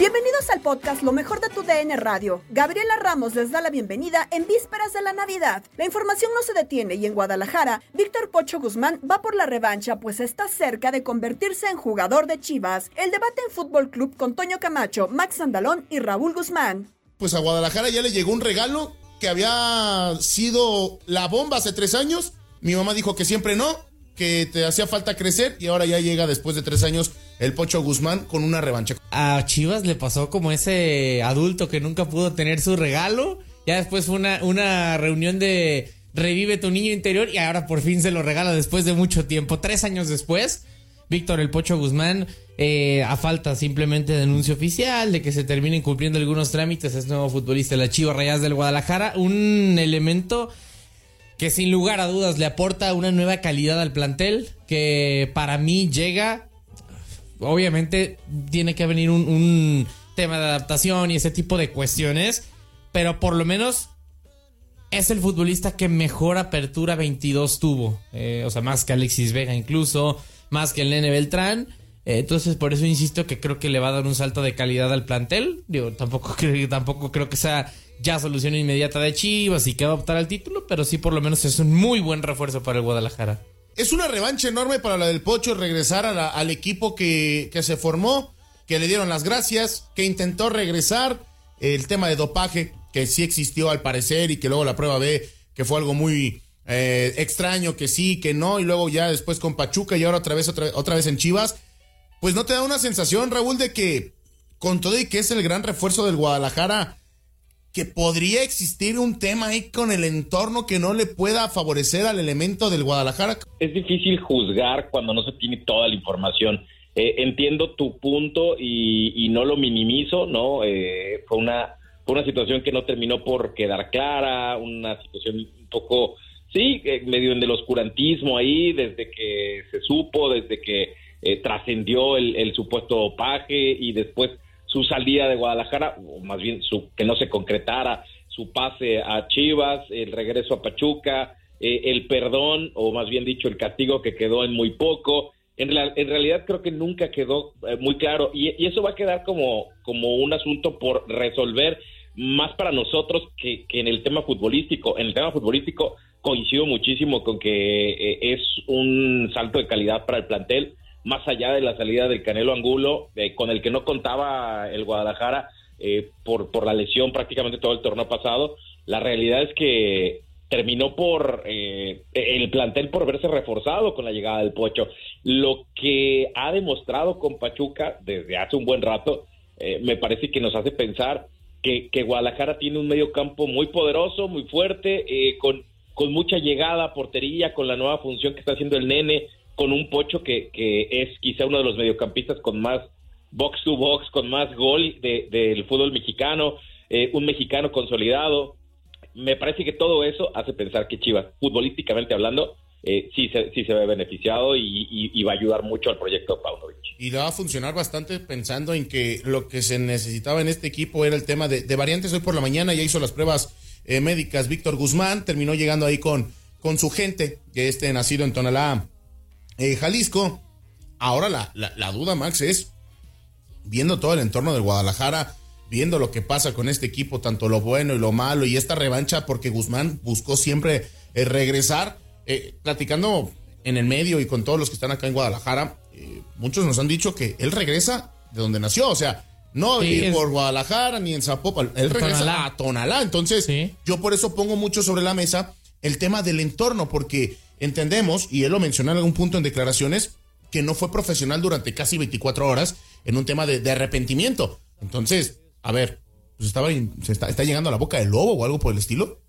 Bienvenidos al podcast Lo mejor de tu DN Radio. Gabriela Ramos les da la bienvenida en vísperas de la Navidad. La información no se detiene y en Guadalajara, Víctor Pocho Guzmán va por la revancha pues está cerca de convertirse en jugador de Chivas. El debate en Fútbol Club con Toño Camacho, Max Andalón y Raúl Guzmán. Pues a Guadalajara ya le llegó un regalo que había sido la bomba hace tres años. Mi mamá dijo que siempre no, que te hacía falta crecer y ahora ya llega después de tres años el Pocho Guzmán con una revancha. A Chivas le pasó como ese adulto que nunca pudo tener su regalo. Ya después fue una, una reunión de revive tu niño interior y ahora por fin se lo regala después de mucho tiempo. Tres años después, Víctor el Pocho Guzmán, eh, a falta simplemente de anuncio oficial, de que se terminen cumpliendo algunos trámites, es nuevo futbolista la Chivas Rayas del Guadalajara. Un elemento que sin lugar a dudas le aporta una nueva calidad al plantel, que para mí llega obviamente tiene que venir un, tema de adaptación y ese tipo de cuestiones, pero por lo menos es el futbolista que mejor apertura 22 tuvo, eh, o sea, más que Alexis Vega incluso, más que el Nene Beltrán. Eh, entonces, por eso insisto que creo que le va a dar un salto de calidad al plantel. Digo, tampoco creo, tampoco creo que sea ya solución inmediata de Chivas y que va a optar al título, pero sí por lo menos es un muy buen refuerzo para el Guadalajara. Es una revancha enorme para la del Pocho regresar al equipo que, que, se formó, que le dieron las gracias, que intentó regresar. El tema de dopaje, que sí existió al parecer y que luego la prueba ve que fue algo muy eh, extraño, que sí, que no, y luego ya después con Pachuca y ahora otra vez, otra, otra vez en Chivas. Pues no te da una sensación, Raúl, de que con todo y que es el gran refuerzo del Guadalajara, que podría existir un tema ahí con el entorno que no le pueda favorecer al elemento del Guadalajara. Es difícil juzgar cuando no se tiene toda la información. Eh, entiendo tu punto y, no lo minimizo, ¿no? Eh, fue una fue una situación que no terminó por quedar clara, una situación un poco, sí, eh, medio en el oscurantismo ahí, desde que se supo, desde que trascendió el, supuesto dopaje y después su salida de Guadalajara, o más bien su, que no se concretara su pase a Chivas, el regreso a Pachuca, eh, el perdón, o más bien dicho, el castigo que quedó en muy poco. En, la, en realidad creo que nunca quedó eh, muy claro y, y, eso va a quedar como, como un asunto por resolver más para nosotros que, que, en el tema futbolístico. En el tema futbolístico coincido muchísimo con que eh, es un salto de calidad para el plantel, más allá de la salida del Canelo Angulo, eh, con el que no contaba el Guadalajara eh, por, por la lesión prácticamente todo el torneo pasado. La realidad es que terminó por el plantel por verse reforzado con la llegada del Pocho. Lo que ha demostrado con Pachuca desde hace un buen rato, me parece que nos hace pensar que, que, Guadalajara tiene un medio campo muy poderoso, muy fuerte, con con mucha llegada portería, con la nueva función que está haciendo el nene, con un pocho que, es quizá uno de los mediocampistas con más box to box, con más gol del fútbol mexicano, eh, un mexicano consolidado. Me parece que todo eso hace pensar que Chivas, futbolísticamente hablando, eh, sí, se, sí se ve beneficiado y, va a ayudar mucho al proyecto Paunovic. Y va a funcionar bastante pensando en que lo que se necesitaba en este equipo era el tema de, de variantes. Hoy por la mañana ya hizo las pruebas eh, médicas Víctor Guzmán, terminó llegando ahí con, con su gente, que este nacido en Tonalá, eh, Jalisco. Ahora la, la, duda, Max, es viendo todo el entorno del Guadalajara, viendo lo que pasa con este equipo, tanto lo bueno y lo malo, y esta revancha, porque Guzmán buscó siempre eh, regresar, platicando en el medio y con todos los que están acá en Guadalajara, muchos nos han dicho que él regresa de donde nació, o sea, no por Guadalajara ni en Zapopan. Él regresa a Tonalá. Entonces, yo por eso pongo mucho sobre la mesa el tema del entorno, porque entendemos, y él lo mencionó en algún punto en declaraciones, que no fue profesional durante casi 24 horas en un tema de, arrepentimiento. Entonces, a ver, pues estaba, se está, está llegando a la boca del lobo o algo por el estilo.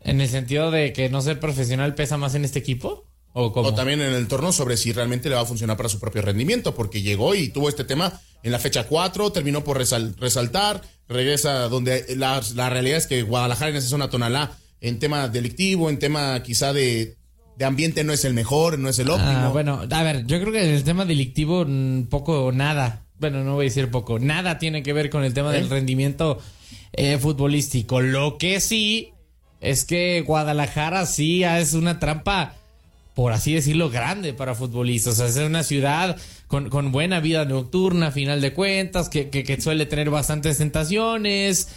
En el sentido de que no ser profesional pesa más en este equipo. ¿O, también en el entorno sobre si realmente le va a funcionar para su propio rendimiento, porque llegó y tuvo este tema en la fecha 4, terminó por resaltar, regresa donde la, realidad es que Guadalajara en esa zona tonalá, en tema delictivo, en tema quizá de, ambiente no es el mejor, no es el óptimo. Ah, bueno, a ver, yo creo que en el tema delictivo mm, poco nada, bueno, no voy a decir poco, nada tiene que ver con el tema del rendimiento eh, futbolístico. Lo que sí es que Guadalajara sí es una trampa por así decirlo, grande para futbolistas. O sea, es una ciudad con, con buena vida nocturna, a final de cuentas, que, que, suele tener bastantes tentaciones.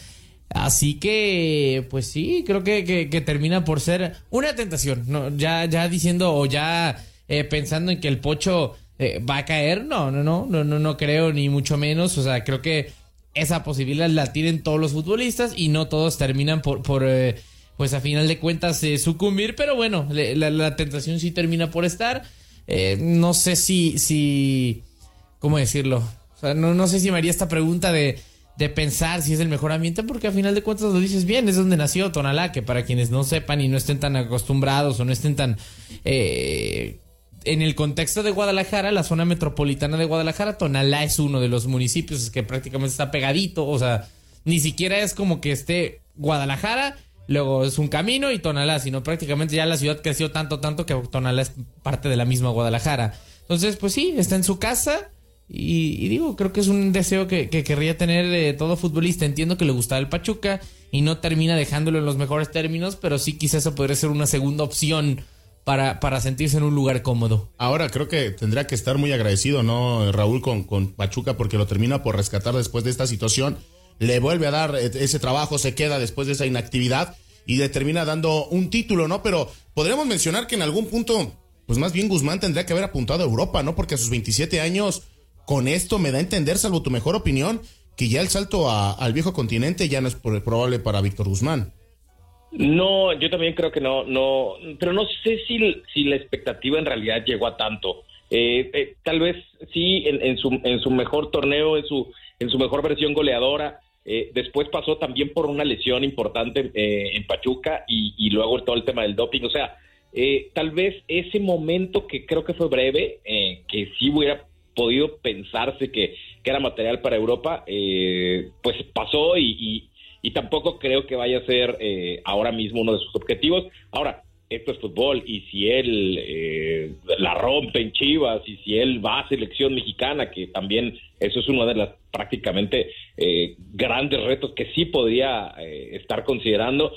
Así que, pues sí, creo que, que, termina por ser una tentación. Ya, ya diciendo o ya eh, pensando en que el pocho eh, va a caer, no, no, no, no, no, no creo ni mucho menos. O sea, creo que esa posibilidad la tienen todos los futbolistas y no todos terminan por, eh, pues a final de cuentas sucumbir, pero bueno, la, tentación sí termina por estar. No sé si, si, ¿cómo decirlo? O sea, no, no sé si me haría esta pregunta de, de pensar si es el mejor ambiente, porque a final de cuentas lo dices bien, es donde nació Tonalá, que para quienes no sepan y no estén tan acostumbrados o no estén tan... Eh, en el contexto de Guadalajara, la zona metropolitana de Guadalajara, Tonalá es uno de los municipios que prácticamente está pegadito, o sea, ni siquiera es como que esté Guadalajara luego es un camino y Tonalá, sino prácticamente ya la ciudad creció tanto, tanto que Tonalá es parte de la misma Guadalajara. Entonces, pues sí, está en su casa y, digo, creo que es un deseo que, querría tener de todo futbolista. Entiendo que le gustaba el Pachuca y no termina dejándolo en los mejores términos, pero sí quizás eso podría ser una segunda opción. Para, para sentirse en un lugar cómodo. Ahora creo que tendría que estar muy agradecido, ¿no, Raúl, con, con Pachuca, porque lo termina por rescatar después de esta situación le vuelve a dar e-, ese trabajo, se queda después de esa inactividad y le termina dando un título, ¿no? Pero podríamos mencionar que en algún punto, pues más bien Guzmán tendría que haber apuntado a Europa, ¿no? Porque a sus 27 años, con esto me da a entender, salvo tu mejor opinión, que ya el salto al viejo continente ya no es probable para Víctor Guzmán. No, yo también creo que no, no, pero no sé si, si la expectativa en realidad llegó a tanto. Eh, eh, tal vez sí en, su, en su mejor torneo, en su, en su mejor versión goleadora, eh, después pasó también por una lesión importante eh, en Pachuca y, luego todo el tema del doping. O sea, eh, tal vez ese momento que creo que fue breve, que sí hubiera podido pensarse que, era material para Europa, pues pasó y, y, tampoco creo que vaya a ser ahora mismo uno de sus objetivos. Ahora, esto es fútbol y si él eh, la rompe en Chivas y si él va a selección mexicana, que también eso es uno de las prácticamente eh, grandes retos que sí podría eh, estar considerando,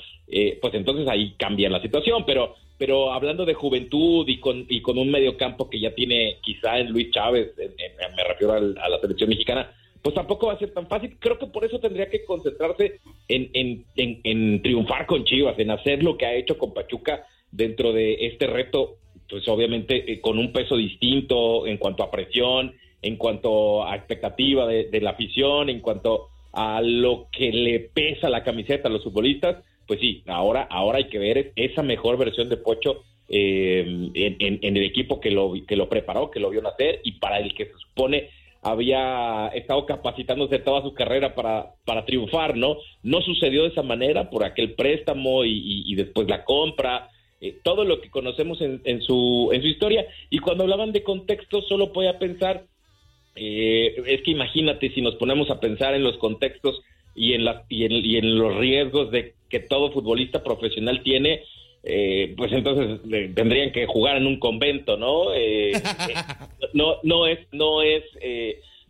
pues entonces ahí cambia la situación, pero pero hablando de juventud y con, y con un mediocampo que ya tiene quizá en Luis Chávez, me refiero a la selección mexicana, pues tampoco va a ser tan fácil. Creo que por eso tendría que concentrarse en, en, en, en triunfar con Chivas, en hacer lo que ha hecho con Pachuca dentro de este reto, pues obviamente eh, con un peso distinto en cuanto a presión, en cuanto a expectativa de, de la afición, en cuanto a lo que le pesa la camiseta a los futbolistas, pues sí, ahora, ahora hay que ver esa mejor versión de Pocho eh, en, el equipo que lo, que lo preparó, que lo vio nacer y para el que se supone había estado capacitándose toda su carrera para, para triunfar, ¿no? No sucedió de esa manera por aquel préstamo y, después la compra, eh, todo lo que conocemos en, en, su, en su historia. Y cuando hablaban de contexto, solo podía pensar, eh, es que imagínate si nos ponemos a pensar en los contextos y en, la, y en, y en los riesgos de que todo futbolista profesional tiene, eh, pues entonces eh, tendrían que jugar en un convento, ¿no? Eh, no, no es, no es,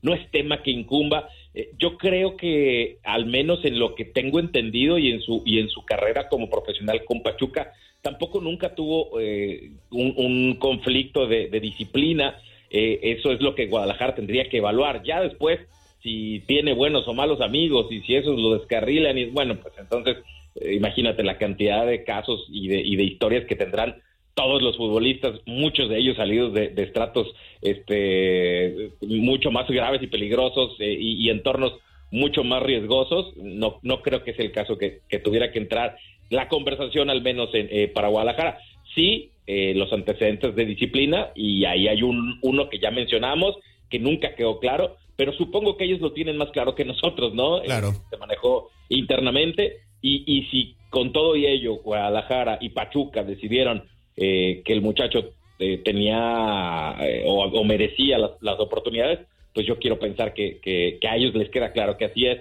no es tema que incumba. yo creo que al menos en lo que tengo entendido y en su y en su carrera como profesional con Pachuca, tampoco nunca tuvo un, un, conflicto de, de disciplina. eso es lo que Guadalajara tendría que evaluar. Ya después, si tiene buenos o malos amigos y si esos lo descarrilan, y bueno, pues entonces eh, imagínate la cantidad de casos y de, y de historias que tendrán todos los futbolistas, muchos de ellos salidos de, estratos este, mucho más graves y peligrosos eh, y, entornos mucho más riesgosos. No, no creo que sea el caso que, tuviera que entrar la conversación, al menos en, eh, para Guadalajara. Sí, los antecedentes de disciplina, y ahí hay un, uno que ya mencionamos, que nunca quedó claro, pero supongo que ellos lo tienen más claro que nosotros, ¿no? Claro. se manejó internamente y, y si con todo y ello Guadalajara y Pachuca decidieron eh, que el muchacho eh, tenía eh, o, merecía las, oportunidades, pues yo quiero pensar que, que, a ellos les queda claro que así es.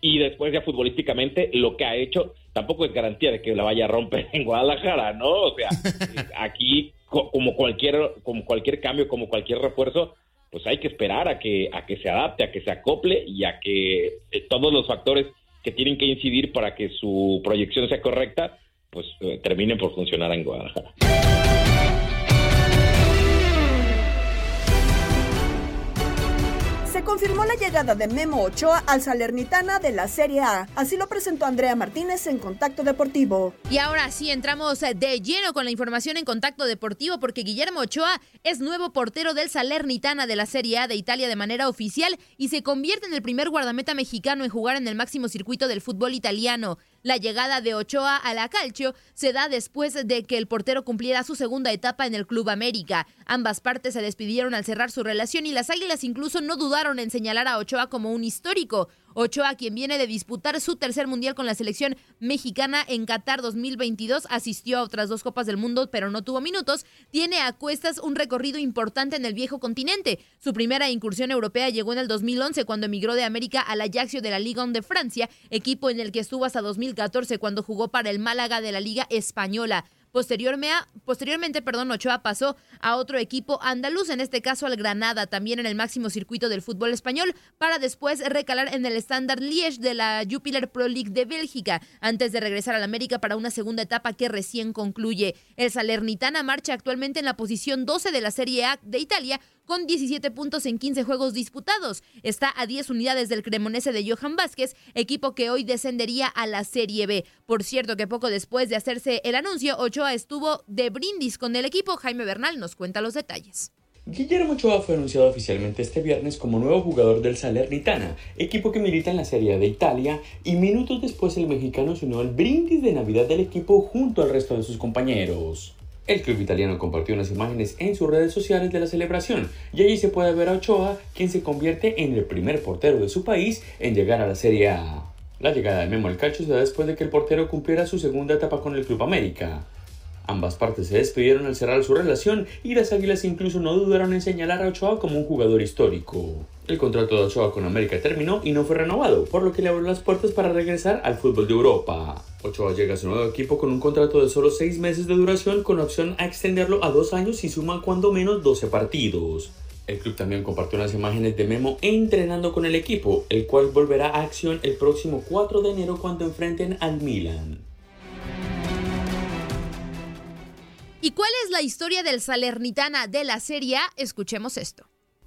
Y después ya futbolísticamente lo que ha hecho tampoco es garantía de que la vaya a romper en Guadalajara, ¿no? O sea, aquí como cualquier como cualquier cambio, como cualquier refuerzo, pues hay que esperar a que a que se adapte, a que se acople y a que todos los factores que tienen que incidir para que su proyección sea correcta, pues eh, terminen por funcionar en Guadalajara. Confirmó la llegada de Memo Ochoa al Salernitana de la Serie A. Así lo presentó Andrea Martínez en Contacto Deportivo. Y ahora sí entramos de lleno con la información en Contacto Deportivo porque Guillermo Ochoa es nuevo portero del Salernitana de la Serie A de Italia de manera oficial y se convierte en el primer guardameta mexicano en jugar en el máximo circuito del fútbol italiano. La llegada de Ochoa a la Calcio se da después de que el portero cumpliera su segunda etapa en el Club América. Ambas partes se despidieron al cerrar su relación y las Águilas incluso no dudaron en señalar a Ochoa como un histórico. Ochoa, quien viene de disputar su tercer mundial con la selección mexicana en Qatar 2022, asistió a otras dos Copas del Mundo, pero no tuvo minutos, tiene a cuestas un recorrido importante en el viejo continente. Su primera incursión europea llegó en el 2011 cuando emigró de América al Ajaxio de la Liga 1 de Francia, equipo en el que estuvo hasta 2014 cuando jugó para el Málaga de la Liga Española. Posteriormente, perdón, Ochoa pasó a otro equipo andaluz, en este caso al Granada, también en el máximo circuito del fútbol español, para después recalar en el Standard Liège de la Jupiler Pro League de Bélgica, antes de regresar al América para una segunda etapa que recién concluye. El Salernitana marcha actualmente en la posición 12 de la Serie A de Italia, con 17 puntos en 15 juegos disputados. Está a 10 unidades del Cremonese de Johan Vázquez, equipo que hoy descendería a la Serie B. Por cierto que poco después de hacerse el anuncio, Ochoa estuvo de brindis con el equipo. Jaime Bernal nos cuenta los detalles. Guillermo Ochoa fue anunciado oficialmente este viernes como nuevo jugador del Salernitana, equipo que milita en la Serie de Italia, y minutos después el mexicano se unió al brindis de Navidad del equipo junto al resto de sus compañeros. El club italiano compartió unas imágenes en sus redes sociales de la celebración y allí se puede ver a Ochoa, quien se convierte en el primer portero de su país en llegar a la Serie A. La llegada de Memo al calcio se da después de que el portero cumpliera su segunda etapa con el Club América. Ambas partes se despidieron al cerrar su relación y las Águilas incluso no dudaron en señalar a Ochoa como un jugador histórico. El contrato de Ochoa con América terminó y no fue renovado, por lo que le abrió las puertas para regresar al fútbol de Europa. Ochoa llega a su nuevo equipo con un contrato de solo 6 meses de duración con opción a extenderlo a 2 años y suma cuando menos 12 partidos. El club también compartió unas imágenes de Memo entrenando con el equipo, el cual volverá a acción el próximo 4 de enero cuando enfrenten al Milan. ¿Y cuál es la historia del Salernitana de la Serie A? Escuchemos esto.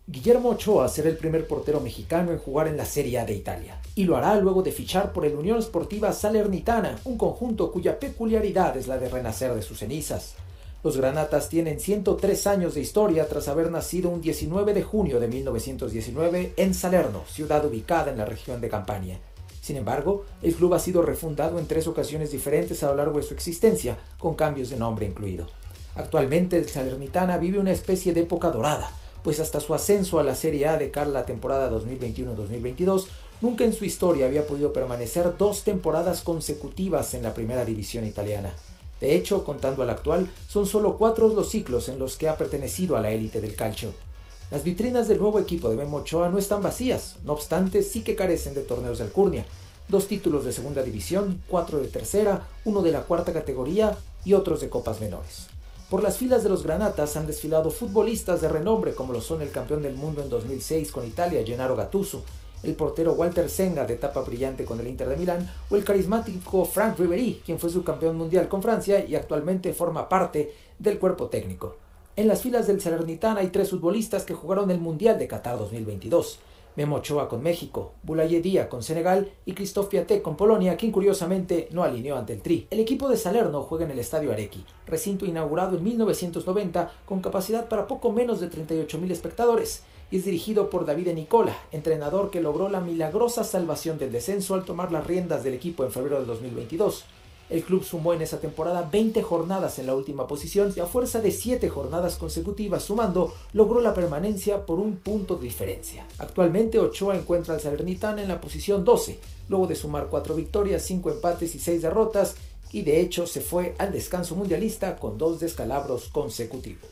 Guillermo Ochoa será el primer portero mexicano en jugar en la Serie A de Italia, y lo hará luego de fichar por el Unión Sportiva Salernitana, un conjunto cuya peculiaridad es la de renacer de sus cenizas. Los Granatas tienen 103 años de historia tras haber nacido un 19 de junio de 1919 en Salerno, ciudad ubicada en la región de Campania. Sin embargo, el club ha sido refundado en tres ocasiones diferentes a lo largo de su existencia, con cambios de nombre incluido. Actualmente el Salernitana vive una especie de época dorada, pues hasta su ascenso a la Serie A de cara la temporada 2021-2022, nunca en su historia había podido permanecer dos temporadas consecutivas en la primera división italiana. De hecho, contando al actual, son solo cuatro los ciclos en los que ha pertenecido a la élite del calcio. Las vitrinas del nuevo equipo de Memo Ochoa no están vacías, no obstante sí que carecen de torneos de alcurnia. Dos títulos de segunda división, cuatro de tercera, uno de la cuarta categoría y otros de copas menores. Por las filas de los Granatas han desfilado futbolistas de renombre como lo son el campeón del mundo en 2006 con Italia, Gennaro Gattuso, el portero Walter Senga de etapa brillante con el Inter de Milán o el carismático Frank Ribery, quien fue subcampeón mundial con Francia y actualmente forma parte del cuerpo técnico. En las filas del Salernitana hay tres futbolistas que jugaron el Mundial de Qatar 2022. Memo Ochoa con México, Boulaye Díaz con Senegal y Christophe Piatek con Polonia, quien curiosamente no alineó ante el Tri. El equipo de Salerno juega en el Estadio Arequi, recinto inaugurado en 1990 con capacidad para poco menos de 38.000 espectadores, y es dirigido por David Nicola, entrenador que logró la milagrosa salvación del descenso al tomar las riendas del equipo en febrero de 2022. El club sumó en esa temporada 20 jornadas en la última posición y a fuerza de 7 jornadas consecutivas sumando, logró la permanencia por un punto de diferencia. Actualmente Ochoa encuentra al Salernitana en la posición 12, luego de sumar 4 victorias, 5 empates y 6 derrotas, y de hecho se fue al descanso mundialista con dos descalabros consecutivos.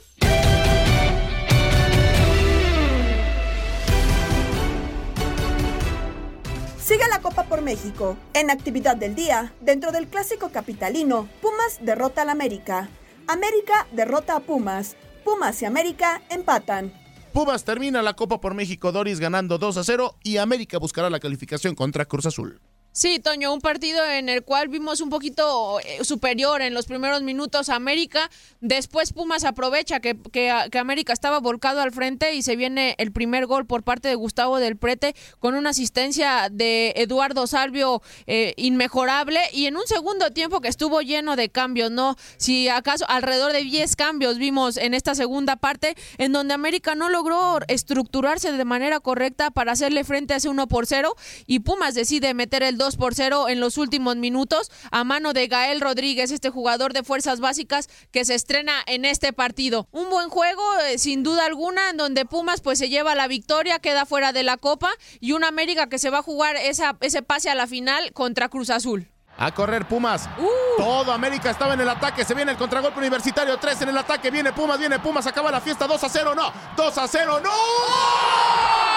Sigue la Copa por México. En actividad del día, dentro del clásico capitalino, Pumas derrota al América. América derrota a Pumas. Pumas y América empatan. Pumas termina la Copa por México Doris ganando 2 a 0 y América buscará la calificación contra Cruz Azul. Sí, Toño, un partido en el cual vimos un poquito eh, superior en los primeros minutos a América. Después Pumas aprovecha que, que, América estaba volcado al frente y se viene el primer gol por parte de Gustavo del Prete con una asistencia de Eduardo Salvio eh, inmejorable y en un segundo tiempo que estuvo lleno de cambios, ¿no? Si acaso alrededor de 10 cambios vimos en esta segunda parte en donde América no logró estructurarse de manera correcta para hacerle frente a ese 1 por 0 y Pumas decide meter el 2 por 0 en los últimos minutos a mano de Gael Rodríguez, este jugador de fuerzas básicas que se estrena en este partido. Un buen juego, eh, sin duda alguna, en donde Pumas pues se lleva la victoria, queda fuera de la Copa y una América que se va a jugar esa, ese pase a la final contra Cruz Azul. A correr Pumas. Uh. Todo América estaba en el ataque. Se viene el contragolpe universitario. 3 en el ataque. Viene Pumas, viene Pumas. Acaba la fiesta. 2 a 0. No. 2 a 0. No.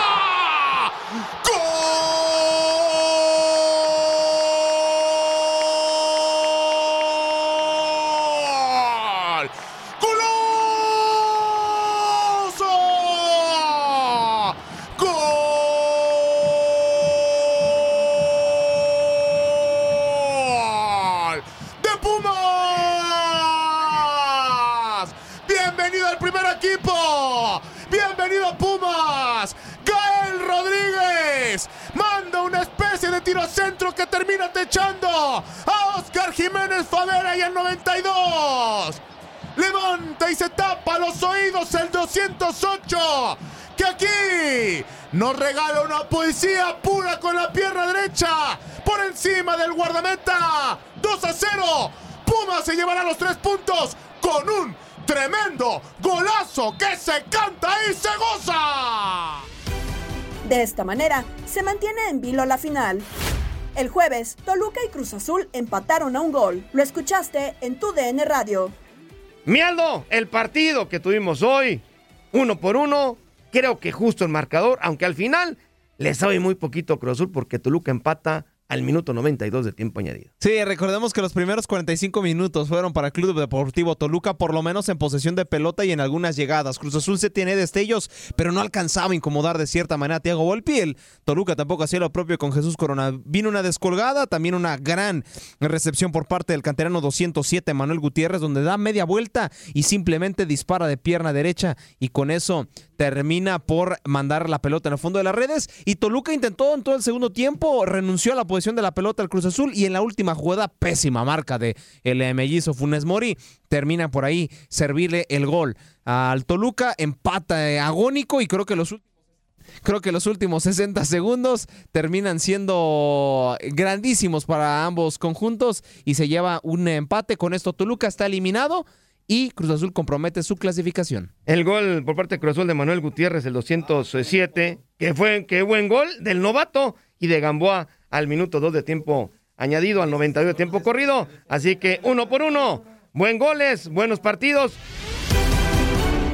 Termina techando a Oscar Jiménez Favera y el 92. Levanta y se tapa los oídos el 208. Que aquí nos regala una poesía pura con la pierna derecha por encima del guardameta. 2 a 0. Puma se llevará los tres puntos con un tremendo golazo que se canta y se goza. De esta manera, se mantiene en vilo la final. El jueves, Toluca y Cruz Azul empataron a un gol. Lo escuchaste en tu DN Radio. Mialdo, el partido que tuvimos hoy, uno por uno, creo que justo el marcador, aunque al final le sabe muy poquito Cruz Azul porque Toluca empata al minuto 92 de tiempo añadido. Sí, recordemos que los primeros 45 minutos fueron para el Club Deportivo Toluca, por lo menos en posesión de pelota y en algunas llegadas. Cruz Azul se tiene destellos, pero no alcanzaba a incomodar de cierta manera a Thiago Volpi. El Toluca tampoco hacía lo propio con Jesús Corona. Vino una descolgada, también una gran recepción por parte del canterano 207 Manuel Gutiérrez, donde da media vuelta y simplemente dispara de pierna derecha y con eso termina por mandar la pelota en el fondo de las redes y Toluca intentó en todo el segundo tiempo, renunció a la posición de la pelota al Cruz Azul y en la última jugada, pésima marca de el mellizo Funes Mori, termina por ahí servirle el gol al Toluca, empata eh, agónico y creo que los Creo que los últimos 60 segundos terminan siendo grandísimos para ambos conjuntos y se lleva un empate. Con esto Toluca está eliminado y Cruz Azul compromete su clasificación. El gol por parte de Cruz Azul de Manuel Gutiérrez, el 207, que fue qué buen gol del novato y de Gamboa al minuto 2 de tiempo añadido, al 92 de tiempo corrido. Así que uno por uno, buen goles, buenos partidos.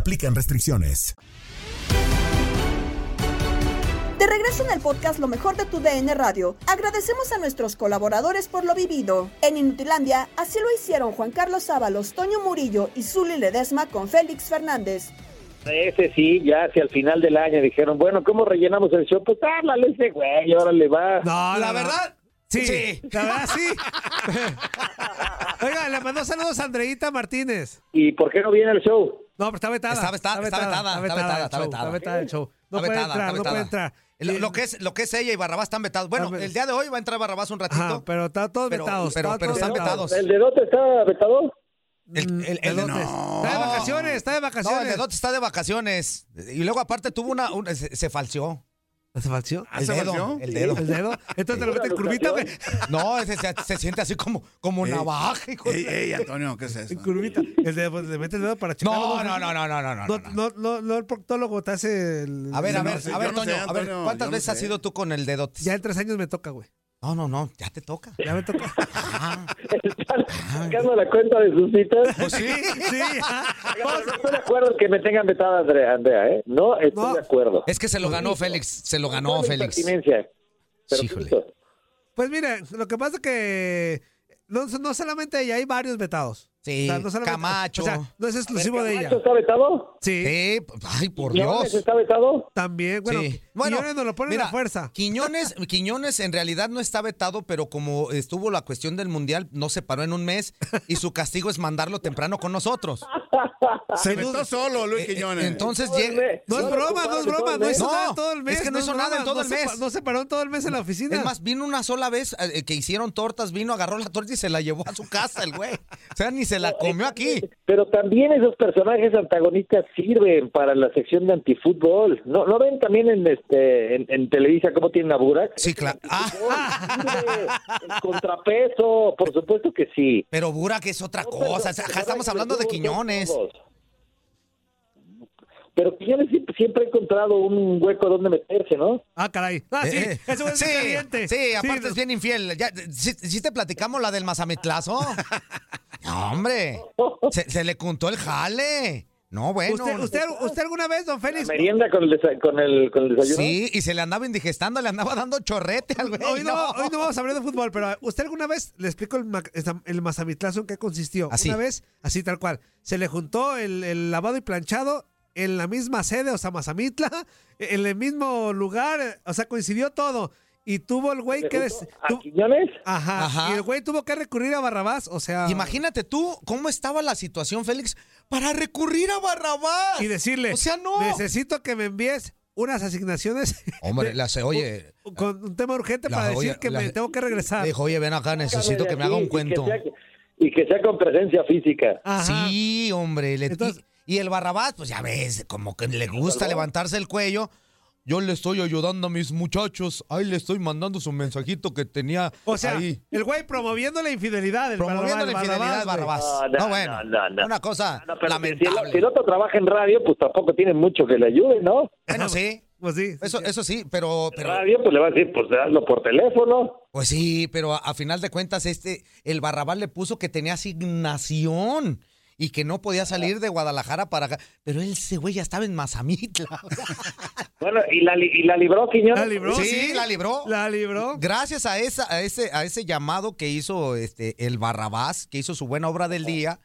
aplican restricciones. De regreso en el podcast Lo mejor de tu DN Radio, agradecemos a nuestros colaboradores por lo vivido. En Inutilandia, así lo hicieron Juan Carlos Ábalos, Toño Murillo y Zuli Ledesma con Félix Fernández. Ese sí, ya hacia el final del año dijeron, bueno, ¿cómo rellenamos el show? Pues háblale ese güey, órale, va. No, la verdad. Sí, la verdad sí. Oiga, le mandó saludos a Andreita Martínez. ¿Y por qué no viene el show? No, pero está vetada. Está vetada, está vetada, está vetada, está vetada. Está vetada el show. No Está puede vetada, entrar, está no puede vetada. entrar. Lo, lo que es, lo que es ella y Barrabás están vetados. Bueno, Está ve- el día de hoy va a entrar Barrabás un ratito. Ajá, pero está todos Pero- vetados. pero- pero están vetados. ¿El dedote está vetado? El, el, el- no. Está de vacaciones, está de vacaciones. No, el dedote está de vacaciones. Y luego aparte tuvo una, una- se, se falseó. ¿Se falció? El dedo, el dedo. ¿El dedo? Entonces te lo mete en curvita, güey. No, ese se, se siente así como, como Ey. navaja. hijo de- Ey, ey, Antonio, ¿qué es eso? En curvita. El dedo, pues, le mete el dedo para checar. No, no, no, no, no, no, no, No, no, no, no, el proctólogo te hace el... A ver, a ver, a ver, Toño, a ver, ¿cuántas veces has ido tú con el dedote? Ya en tres años me toca, güey. No, no, no, ya te toca. Ya me toca. ¿Sacando la cuenta de sus citas? Pues sí. sí. No estoy de acuerdo que me tengan vetada, Andrea, Andrea, ¿eh? No estoy de acuerdo. Es que se lo ganó Félix, se lo ganó ¿Cuál Félix. Pero punto. Pues mire, lo que pasa es que no, no solamente ella, hay varios vetados. Sí, no solamente- Camacho. O sea, no es exclusivo de ella. ¿Camacho está vetado? Sí. Sí, ay, por ¿Quiñones Dios. está vetado? También, bueno, Sí. Bueno, Quiñones nos lo ponen mira, a fuerza. Quiñones, Quiñones en realidad no está vetado, pero como estuvo la cuestión del mundial, no se paró en un mes y su castigo es mandarlo temprano con nosotros. Se vetó solo, Luis Quiñones. Entonces llega. No es broma, no es broma, no hizo No, nada en todo el mes. es que no es hizo nada en todo el mes. no se paró todo el mes en la oficina. Es más, vino una sola vez eh, que hicieron tortas, vino, agarró la torta y se la llevó a su casa el güey. O sea, ni se la comió aquí. Pero también esos personajes antagonistas sirven para la sección de antifútbol. ¿No, ¿no ven también en este en, en Televisa cómo tienen a Burak? Sí, claro. El contrapeso, por supuesto que sí. Pero Burak es otra cosa. o sea, estamos hablando de Quiñones. Pero Quiñones siempre, siempre ha encontrado un hueco donde meterse, ¿no? Ah, caray. Ah, sí, Eh, ese güey es sí, muy caliente. sí, aparte es bien infiel. Ya, ¿sí, sí te platicamos la del mazamitlazo? No, hombre. Se, se le contó el jale. No, bueno. ¿Usted, usted, usted alguna vez, don Félix? Merienda con el, con el, con el desayuno. Sí, y se le andaba indigestando, le andaba dando chorrete al güey. Hoy no, hoy no vamos a hablar de fútbol, pero ¿usted alguna vez le explico el, el mazamitlazo en qué consistió? Así. Una vez, así tal cual. Se le juntó el, el lavado y planchado en la misma sede, o sea, Mazamitla, en el mismo lugar, o sea, coincidió todo. Y tuvo el güey ¿Le que... des- a tu- Quiñones? Ajá, Ajá. Y el güey tuvo que recurrir a Barrabás, o sea... Imagínate tú cómo estaba la situación, Félix, para recurrir a Barrabás. Y decirle, O sea, no. necesito que me envíes unas asignaciones Hombre, hace, oye, con un tema urgente para decir oye, que la- me tengo que regresar. le dijo, oye, ven acá, necesito que me haga un cuento. Y que sea, y que sea con presencia física. Ajá. Sí, hombre. le- Entonces- y, y el Barrabás, pues ya ves, como que le gusta levantarse el cuello. Yo le estoy ayudando a mis muchachos. Ahí le estoy mandando su mensajito que tenía O sea, ahí. el güey promoviendo la infidelidad. El Promoviendo la infidelidad, Barrabás. No, bueno, una cosa Pero si el, lamentable. si el otro trabaja en radio, pues tampoco tiene mucho que le ayude, ¿no? Bueno, sí. Pues sí. Eso, eso sí, pero, pero Radio, pues le va a decir, pues hazlo por teléfono. Pues sí, pero a, a final de cuentas, este, el Barrabás le puso que tenía asignación y que no podía salir de Guadalajara para acá. Pero él, ese güey ya estaba en Mazamitla. Bueno, ¿y la, li- y la libró, Quiñones? sí, la libró. La libró. Gracias a esa, a ese, a ese llamado que hizo este el Barrabás, que hizo su buena obra del día,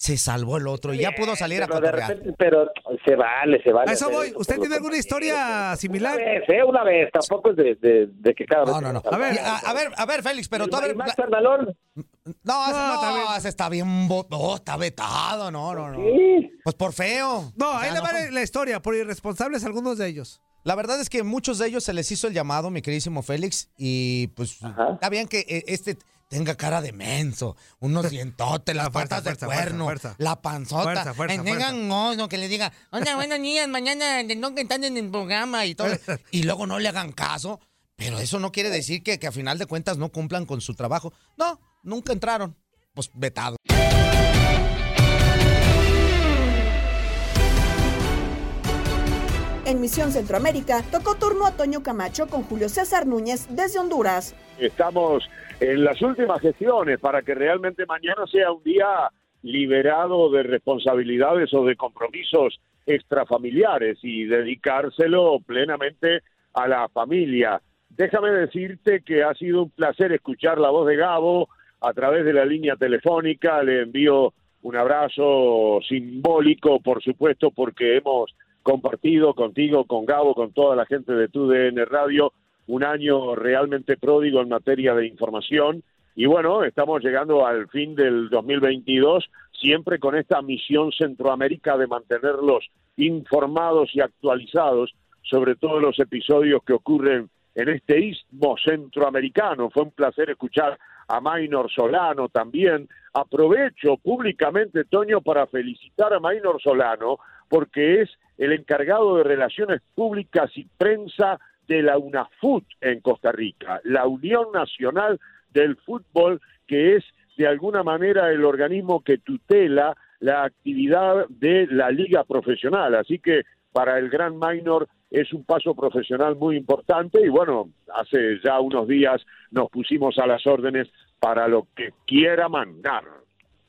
se salvó el otro y ya pudo salir a Pero de cotorrear. repente, pero se vale, se vale. A eso voy. ¿Usted tiene alguna historia similar? Una vez, ¿eh? Una vez, tampoco es de, de, de que cada vez... No, no, no. A ver, A, a ver, a ver, Félix, pero ¿Y tú a ver. Max? No, No, no, está bien. no, está vetado, no, no, no. Sí. Pues por feo. No, O sea, ahí le no va fue- la historia, por irresponsables algunos de ellos. La verdad es que muchos de ellos se les hizo el llamado, mi queridísimo Félix, y pues Ajá. está bien que eh, este tenga cara de menso, unos dientotes, las fuerza, patas de fuerza, cuerno, fuerza, la panzota, Fuerza, fuerza, que tengan no, que le diga, hola, buenos días, mañana no que están en el programa y todo, y luego no le hagan caso, pero eso no quiere decir que, que a final de cuentas no cumplan con su trabajo. No, nunca entraron, pues vetado. En Misión Centroamérica tocó turno a Toño Camacho con Julio César Núñez desde Honduras. Estamos en las últimas gestiones para que realmente mañana sea un día liberado de responsabilidades o de compromisos extrafamiliares y dedicárselo plenamente a la familia. Déjame decirte que ha sido un placer escuchar la voz de Gabo a través de la línea telefónica. Le envío un abrazo simbólico, por supuesto, porque hemos compartido contigo, con Gabo, con toda la gente de TUDN Radio, un año realmente pródigo en materia de información. Y bueno, estamos llegando al fin del 2022, siempre con esta misión Centroamérica de mantenerlos informados y actualizados sobre todos los episodios que ocurren en este istmo centroamericano. Fue un placer escuchar a Maynor Solano también. Aprovecho públicamente, Toño, para felicitar a Maynor Solano porque es el encargado de Relaciones Públicas y Prensa de la UNAFUT en Costa Rica, la Unión Nacional del Fútbol, que es de alguna manera el organismo que tutela la actividad de la liga profesional. Así que para el Gran Minor es un paso profesional muy importante y bueno, hace ya unos días nos pusimos a las órdenes para lo que quiera mandar.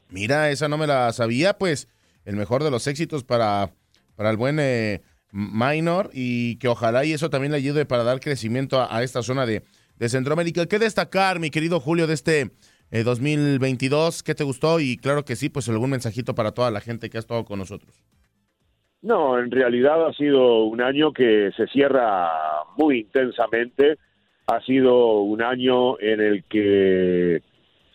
Mira, esa no me la sabía, pues el mejor de los éxitos para, para el buen eh, Minor y que ojalá y eso también le ayude para dar crecimiento a, esta zona de, de Centroamérica. ¿Qué destacar, mi querido Julio, de este eh, 2022? ¿Qué te gustó? Y claro que sí, pues algún mensajito para toda la gente que ha estado con nosotros. No, en realidad ha sido un año que se cierra muy intensamente. Ha sido un año en el que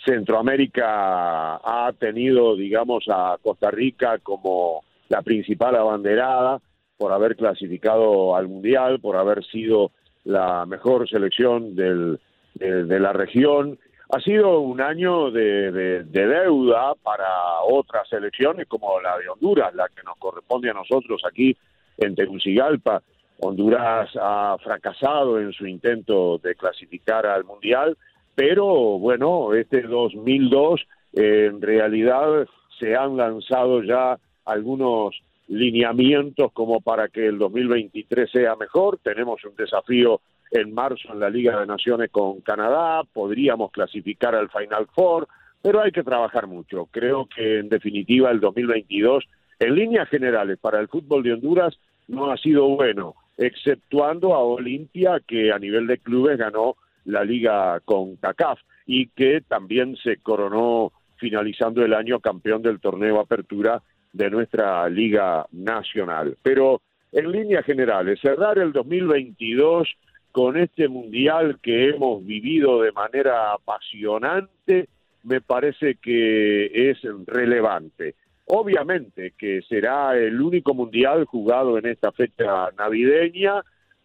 Centroamérica ha tenido, digamos, a Costa Rica como la principal abanderada por haber clasificado al Mundial, por haber sido la mejor selección del, de, la región. Ha sido un año de deuda para otras selecciones como la de Honduras, la que nos corresponde a nosotros aquí en Tegucigalpa. Honduras ha fracasado en su intento de clasificar al Mundial, pero bueno, este 2002 eh, en realidad se han lanzado ya algunos lineamientos como para que el 2023 sea mejor. Tenemos un desafío en marzo en la Liga de Naciones con Canadá, podríamos clasificar al Final Four, pero hay que trabajar mucho. Creo que en definitiva el 2022, en líneas generales, para el fútbol de Honduras no ha sido bueno, exceptuando a Olimpia, que a nivel de clubes ganó la liga con CACAF y que también se coronó finalizando el año campeón del torneo Apertura de nuestra liga nacional. Pero en líneas generales, cerrar el 2022 con este mundial que hemos vivido de manera apasionante, me parece que es relevante. Obviamente que será el único mundial jugado en esta fecha navideña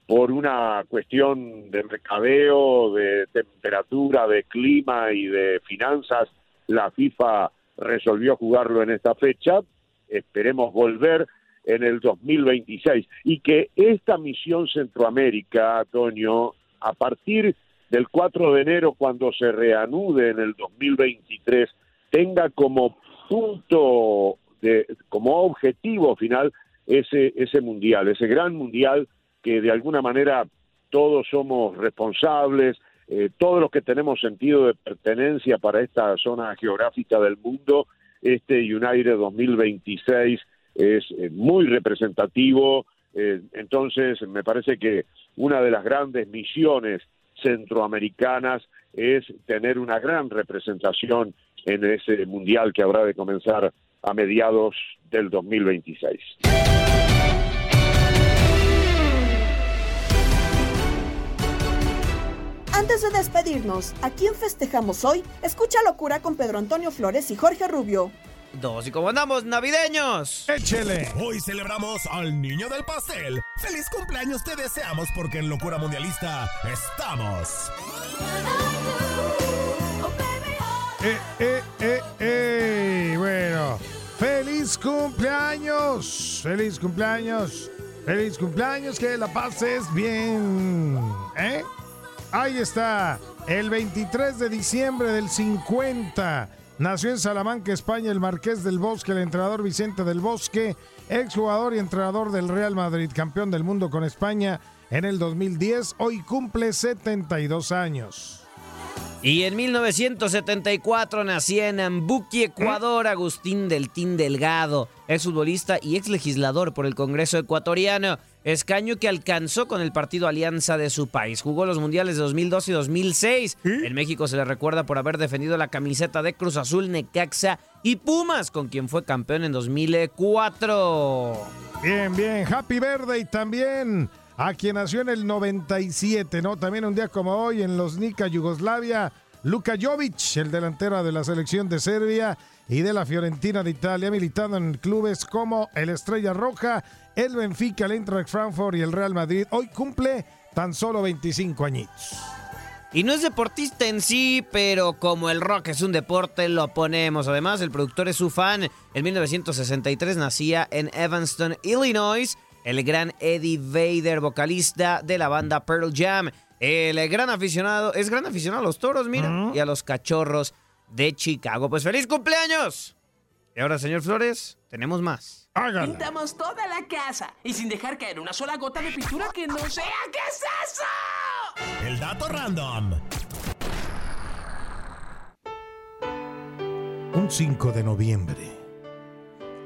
por una cuestión de mercadeo, de temperatura, de clima y de finanzas. La FIFA resolvió jugarlo en esta fecha. Esperemos volver en el 2026 y que esta misión Centroamérica, Antonio, a partir del 4 de enero, cuando se reanude en el 2023, tenga como punto, de, como objetivo final ese, ese mundial, ese gran mundial que de alguna manera todos somos responsables, eh, todos los que tenemos sentido de pertenencia para esta zona geográfica del mundo, este United 2026 es eh, muy representativo, eh, entonces me parece que una de las grandes misiones centroamericanas es tener una gran representación en ese mundial que habrá de comenzar a mediados del 2026. Antes de despedirnos, ¿a quién festejamos hoy? Escucha Locura con Pedro Antonio Flores y Jorge Rubio. Dos, y como andamos navideños. Échele. Hoy celebramos al niño del pastel. Feliz cumpleaños te deseamos porque en Locura Mundialista estamos. Eh, eh, eh, eh. Bueno, feliz cumpleaños. Feliz cumpleaños. Feliz cumpleaños, que la pases bien. ¿Eh? Ahí está, el 23 de diciembre del 50. Nació en Salamanca, España, el Marqués del Bosque, el entrenador Vicente del Bosque, exjugador y entrenador del Real Madrid, campeón del mundo con España en el 2010. Hoy cumple 72 años. Y en 1974 nacía en Ambuqui, Ecuador, Agustín del Tin Delgado, ex futbolista y ex legislador por el Congreso ecuatoriano, escaño que alcanzó con el partido Alianza de su país. Jugó los mundiales de 2002 y 2006. En México se le recuerda por haber defendido la camiseta de Cruz Azul, Necaxa y Pumas, con quien fue campeón en 2004. Bien, bien, Happy Birthday también a quien nació en el 97, ¿no? También un día como hoy en los Nika, Yugoslavia, Luka Jovic, el delantero de la selección de Serbia y de la Fiorentina de Italia, militando en clubes como el Estrella Roja, el Benfica, el Eintracht Frankfurt y el Real Madrid. Hoy cumple tan solo 25 añitos. Y no es deportista en sí, pero como el rock es un deporte, lo ponemos. Además, el productor es su fan. En 1963 nacía en Evanston, Illinois el gran Eddie Vader, vocalista de la banda Pearl Jam. El gran aficionado, es gran aficionado a los toros, mira, y a los cachorros de Chicago. Pues feliz cumpleaños. Y ahora, señor Flores, tenemos más. Pintamos toda la casa y sin dejar caer una sola gota de pintura que no sea. ¿Qué es eso? El dato random. Un 5 de noviembre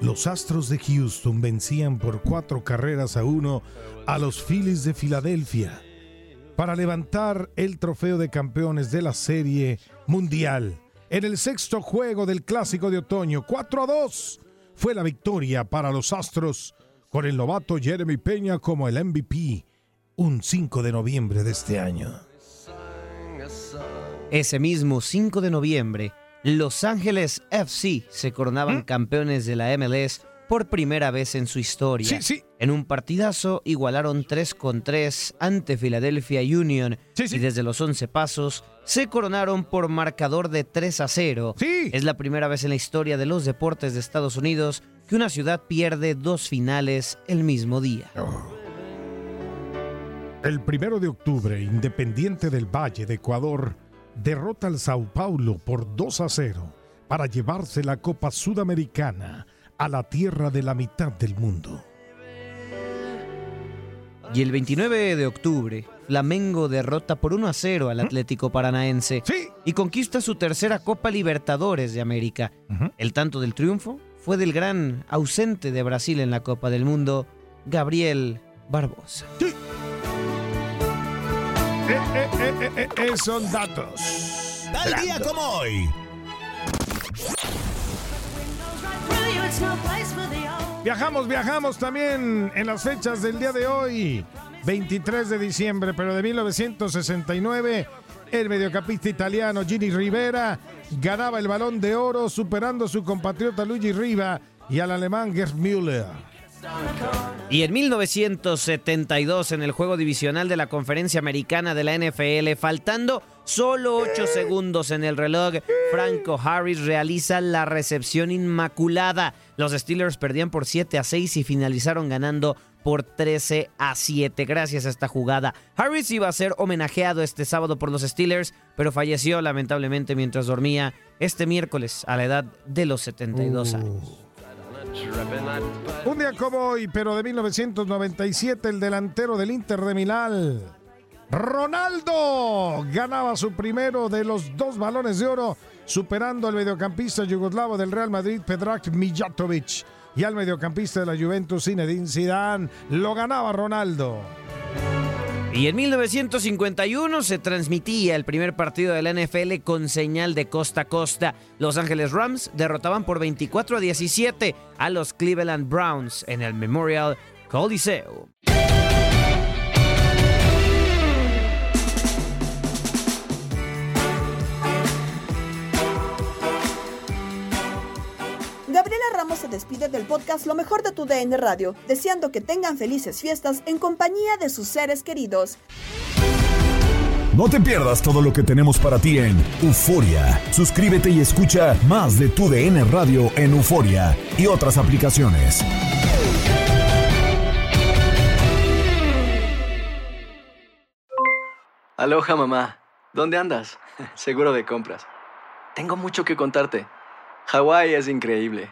los Astros de Houston vencían por cuatro carreras a uno a los Phillies de Filadelfia para levantar el trofeo de campeones de la Serie Mundial. En el sexto juego del Clásico de Otoño, 4 a 2, fue la victoria para los Astros con el novato Jeremy Peña como el MVP un 5 de noviembre de este año. Ese mismo 5 de noviembre, los Ángeles FC se coronaban campeones de la MLS por primera vez en su historia. En un partidazo igualaron 3 con 3 ante Philadelphia Union y desde los 11 pasos se coronaron por marcador de 3 a 0. Es la primera vez en la historia de los deportes de Estados Unidos que una ciudad pierde dos finales el mismo día. El primero de octubre, Independiente del Valle de Ecuador derrota al Sao Paulo por 2 a 0 para llevarse la Copa Sudamericana a la tierra de la mitad del mundo. Y el 29 de octubre, Flamengo derrota por 1 a 0 al Atlético Paranaense y conquista su tercera Copa Libertadores de América. El tanto del triunfo fue del gran ausente de Brasil en la Copa del Mundo, Gabriel Barbosa. Eh, eh, eh, eh, son datos. Tal día como hoy. Viajamos, viajamos también en las fechas del día de hoy. 23 de diciembre, pero de 1969, el mediocampista italiano Gini Rivera ganaba el balón de oro superando a su compatriota Luigi Riva y al alemán Gerd Müller. Y en 1972, en el juego divisional de la Conferencia Americana de la NFL, faltando Solo 8 segundos en el reloj. Franco Harris realiza la recepción inmaculada. Los Steelers perdían por 7 a 6 y finalizaron ganando por 13 a 7 gracias a esta jugada. Harris iba a ser homenajeado este sábado por los Steelers, pero falleció lamentablemente mientras dormía este miércoles a la edad de los 72 años. Un día como hoy, pero de 1997, el delantero del Inter de Milán, Ronaldo, ganaba su primero de los dos balones de oro, superando al mediocampista yugoslavo del Real Madrid, Pedrak Mijatovic, y al mediocampista de la Juventus, Zinedine Zidane. Lo ganaba Ronaldo. Y en 1951 se transmitía el primer partido de la NFL con señal de costa a costa. Los Ángeles Rams derrotaban por 24 a 17 a los Cleveland Browns en el Memorial Coliseum. Se despide del podcast Lo mejor de tu DN Radio, deseando que tengan felices fiestas en compañía de sus seres queridos. No te pierdas todo lo que tenemos para ti en Euforia. Suscríbete y escucha más de tu DN Radio en Euforia y otras aplicaciones. Aloha mamá, ¿dónde andas? Seguro de compras. Tengo mucho que contarte. Hawái es increíble.